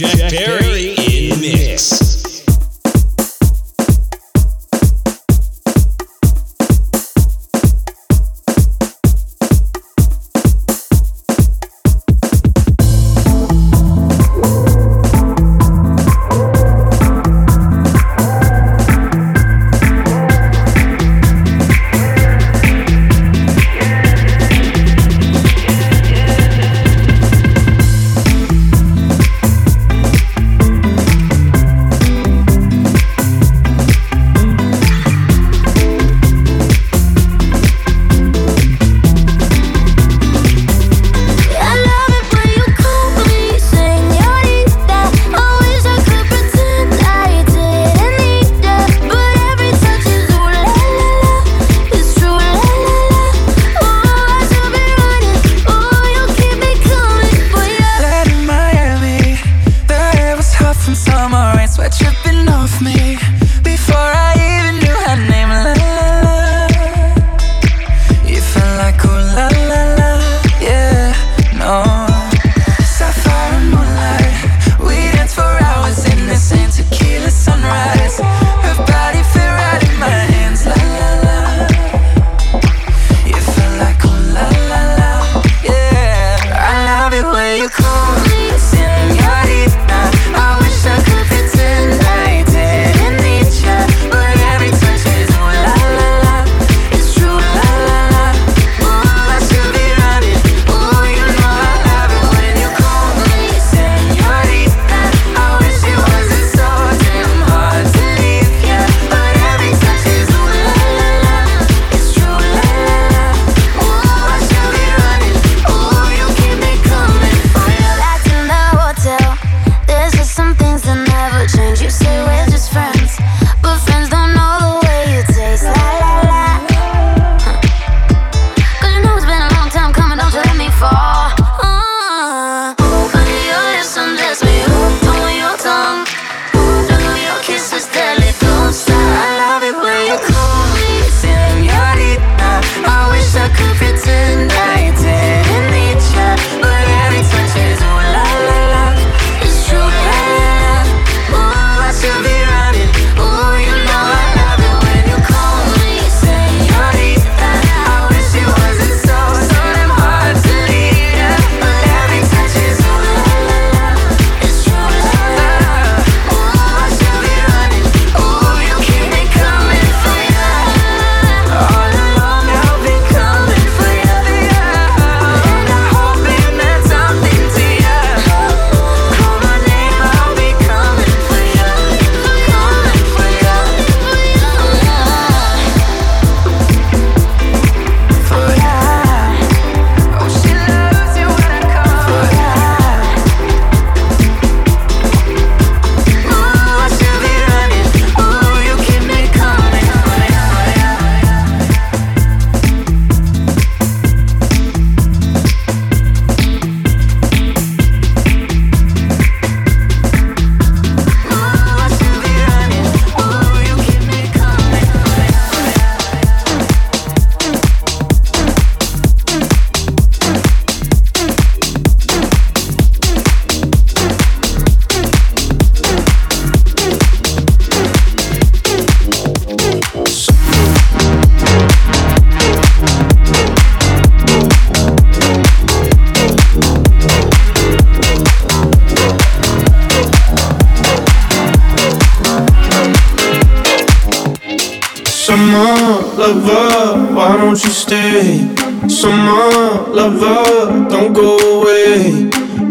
Jack Perry in mix. This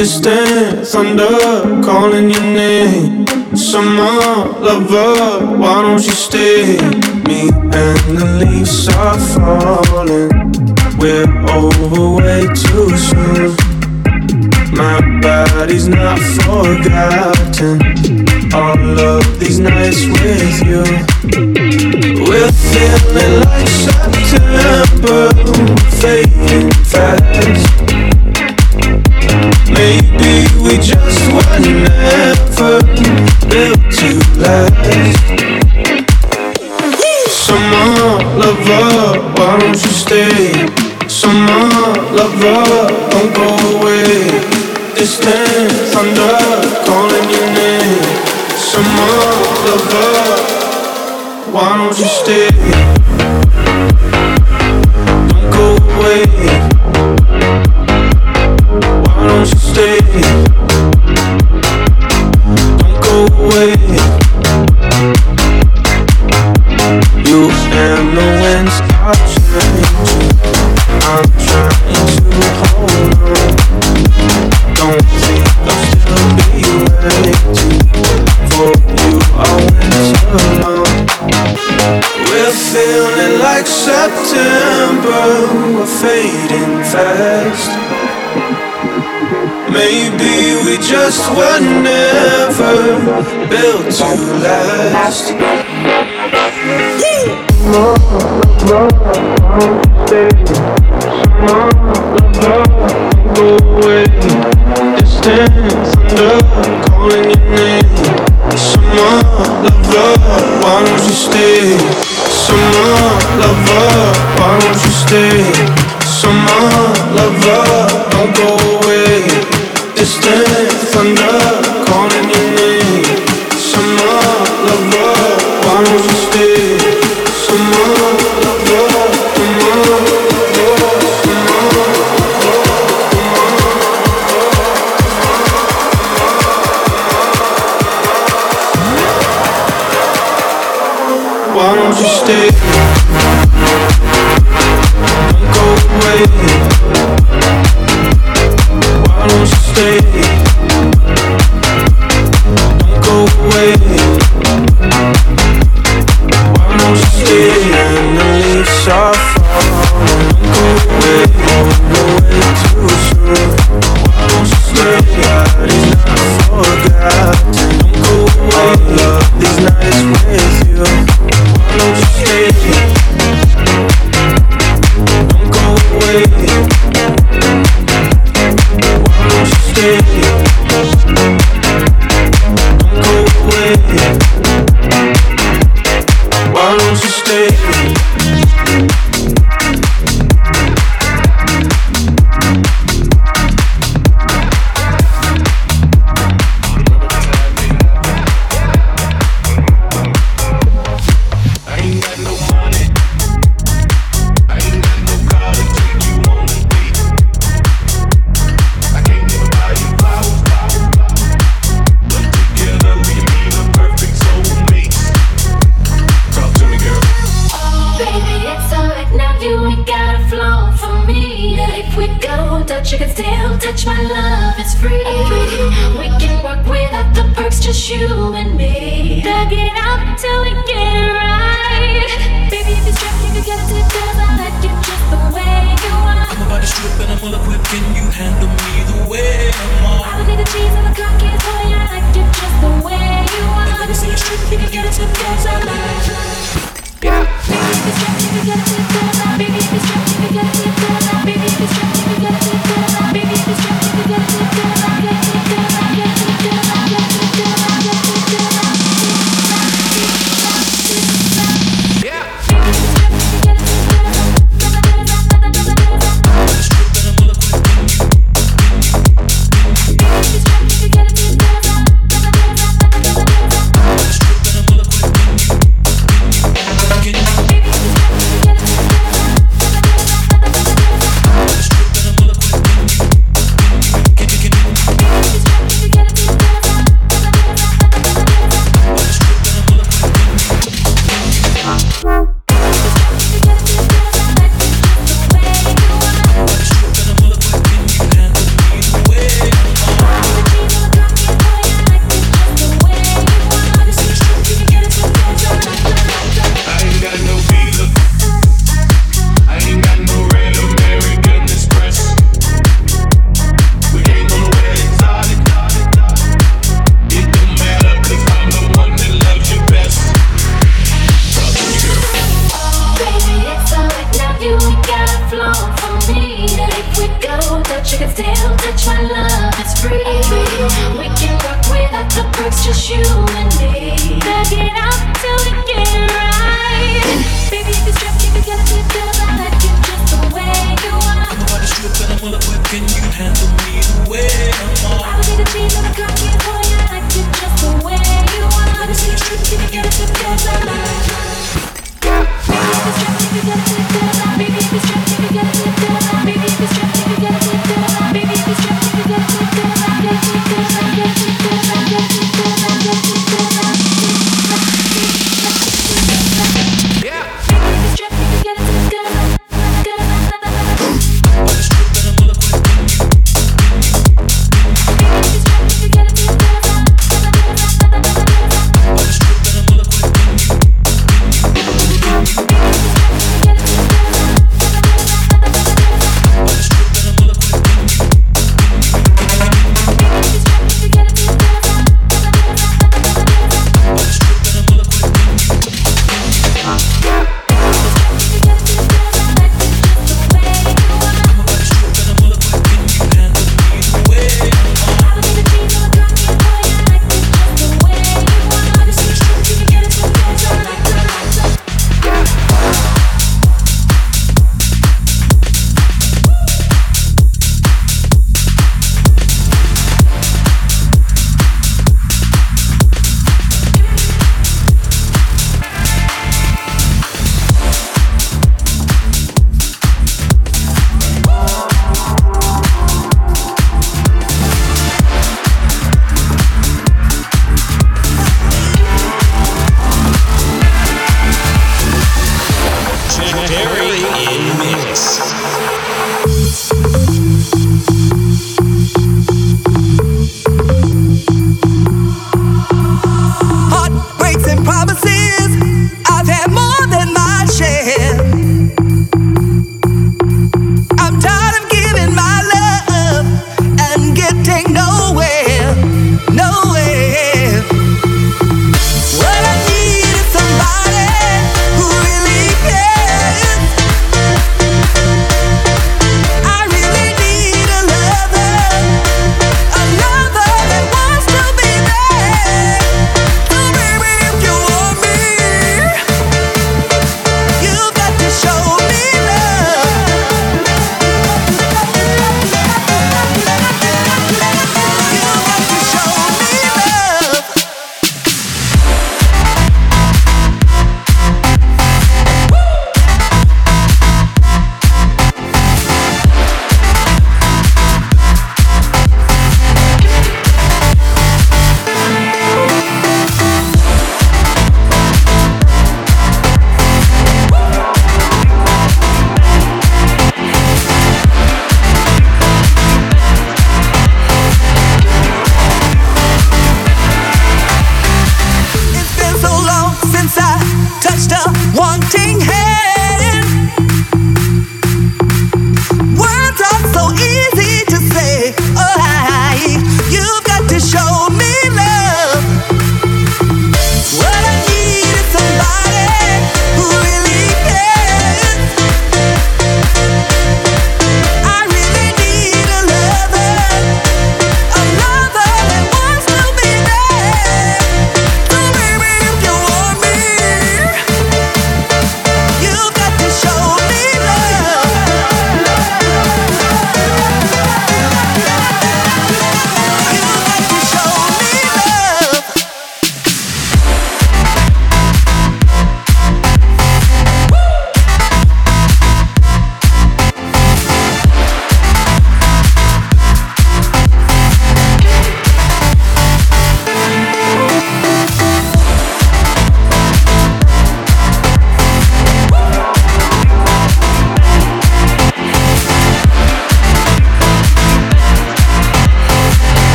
distance, thunder calling your name. Summer lover, why don't you stay? Me and the leaves are falling. We're over way too soon. My body's not forgotten. All of these nights with you. We're feeling like September, fading fast. Maybe we just were never built to last. Summer lover, why don't you stay? Summer lover, don't go away. Distant thunder calling your name. Summer lover, why don't you stay? Don't go away. Don't go away. You and the. I'm trying to hold on. Don't think I'll still be waiting for you. I. We're feeling like September. We're fading fast. Maybe we just were never built to last. More love, love, stay. Some love, love, go away. Distance under, calling your name. Some love, love, why don't you stay? Some love, love, why don't you stay? Some love, love, don't go distant thunder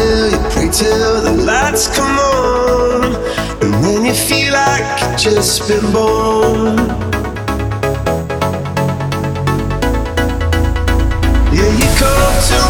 till you pray till the lights come on. And when you feel like you've just been born. Yeah, you come to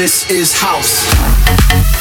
This is house.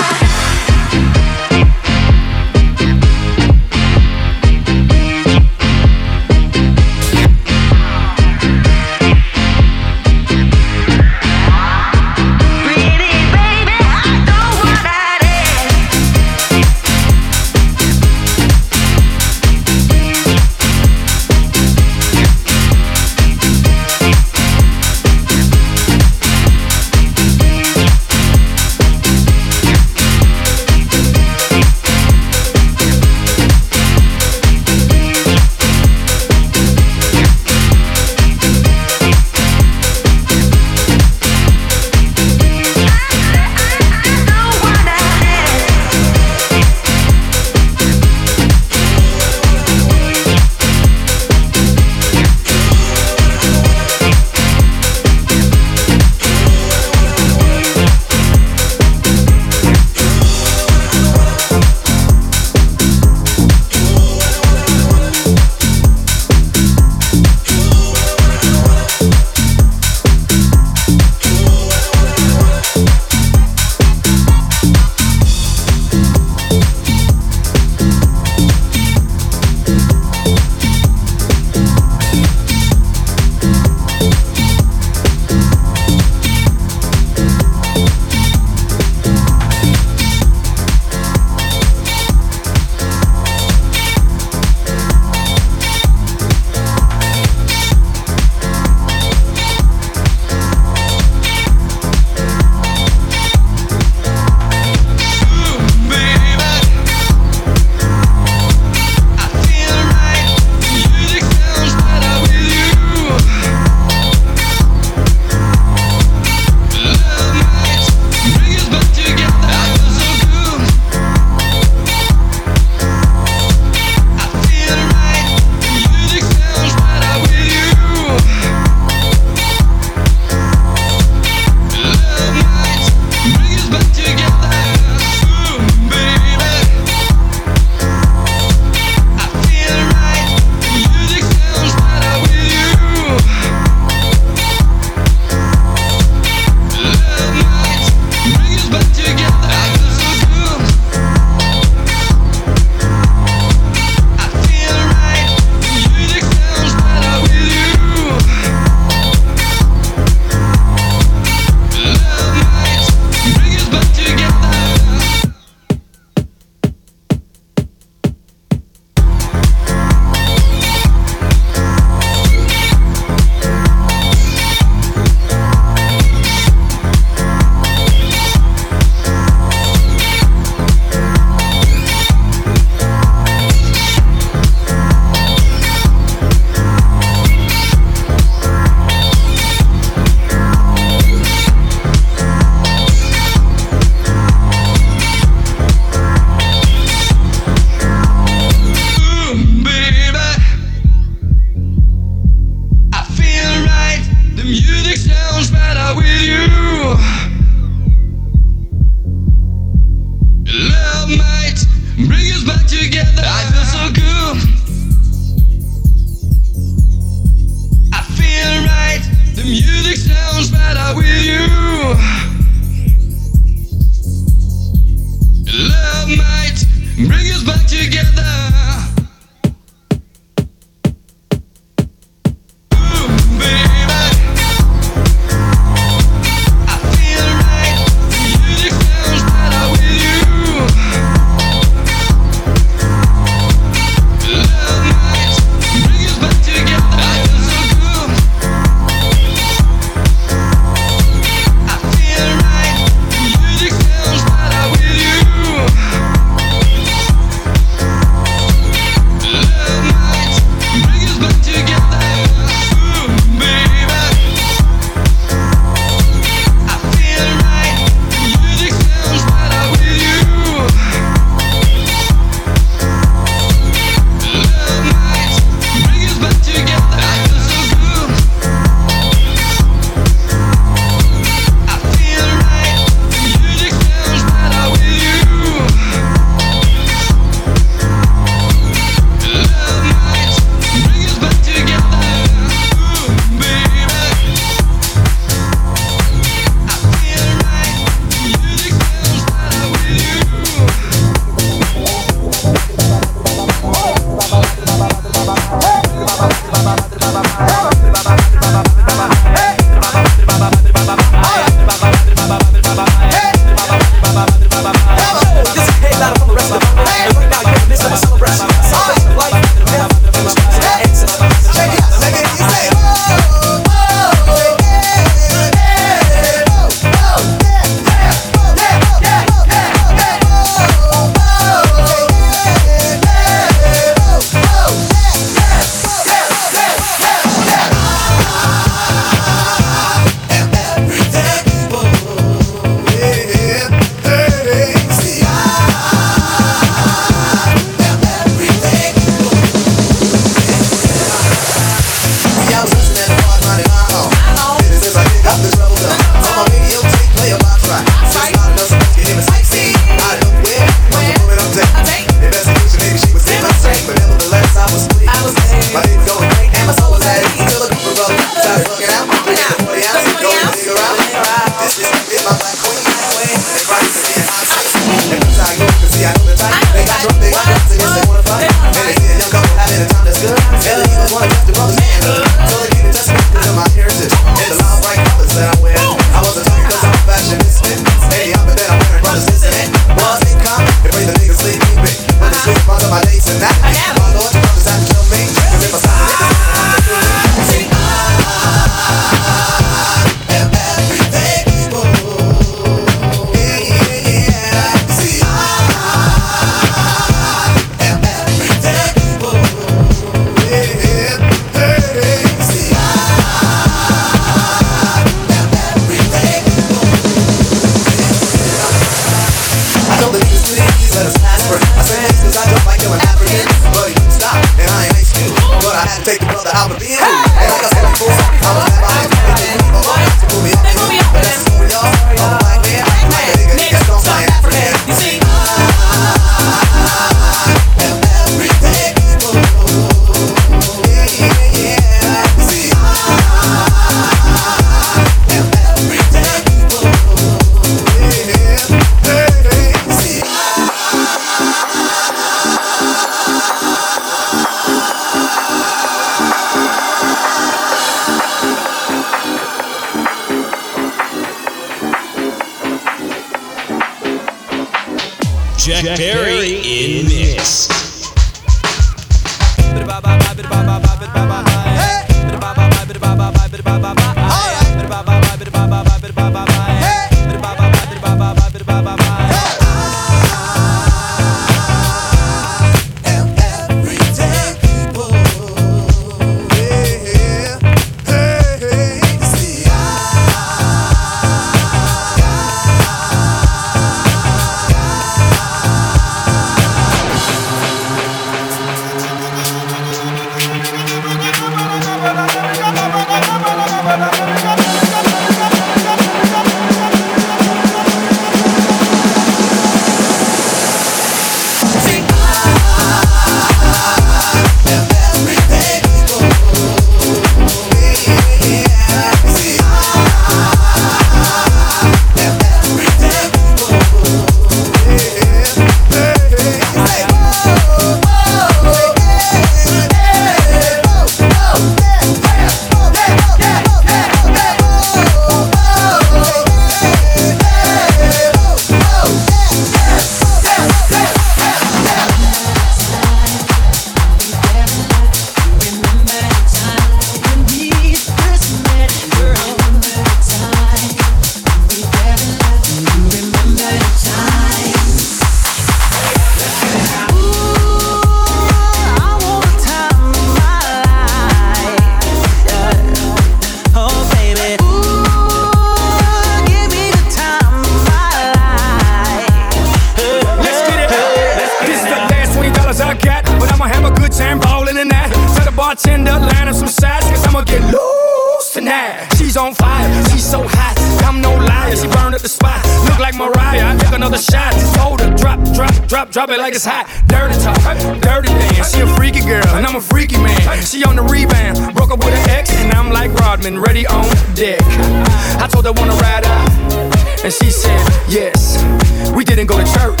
We didn't go to church,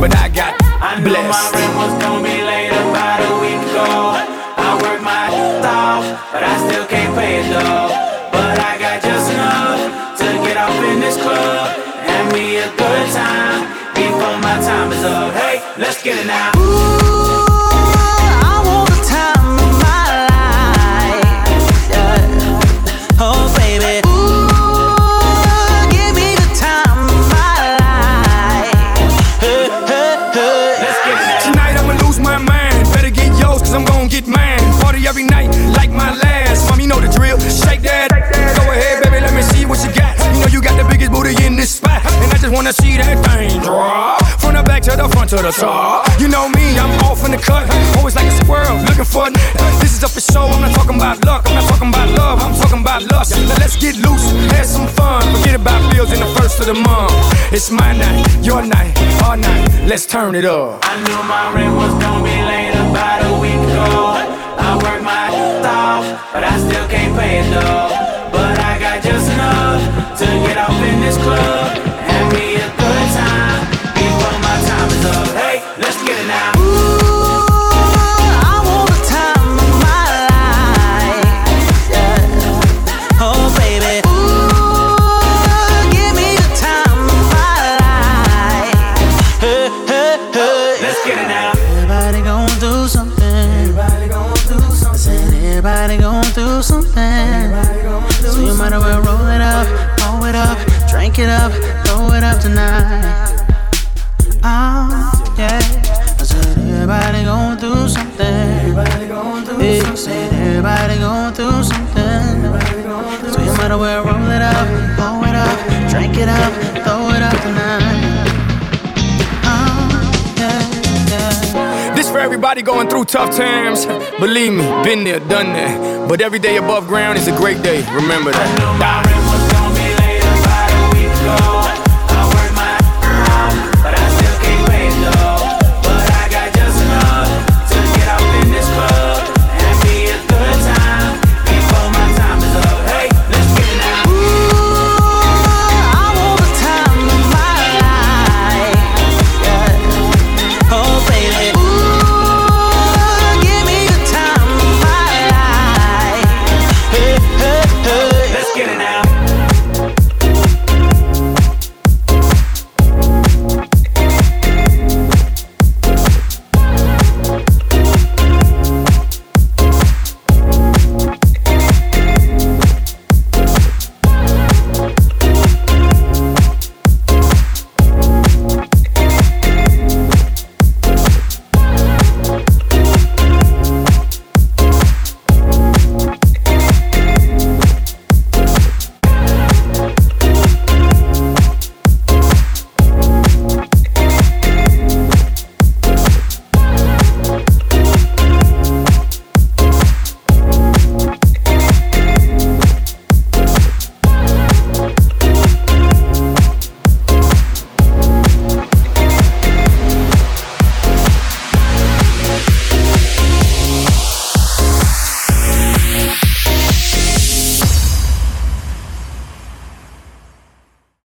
but I got I knew my blessed. rent was gonna be late about a week ago. I worked my off, but I still can't pay it though. But I got just enough to get off in this club. Have me a good time before my time is up. Hey, let's get it now. Wanna see that thing drop. From the back to the front to the top. You know me, I'm off in the cut. Always like a squirrel, looking for n- This is up for show. I'm not talking about luck. I'm not talking about love. I'm talking about lust. Now let's get loose, have some fun. Forget about bills in the first of the month. It's my night, your night, our night. Let's turn it up. I knew my rent was gonna be late about a week ago. I worked my ass off, but I still can't pay it though. But I got just enough to get off in this club. Everybody gon' do something. So you might as well roll it up, roll it up, drink it up, throw it up tonight. Oh, yeah, yeah. This for everybody going through tough times. Believe me, been there, done that. But every day above ground is a great day. Remember that.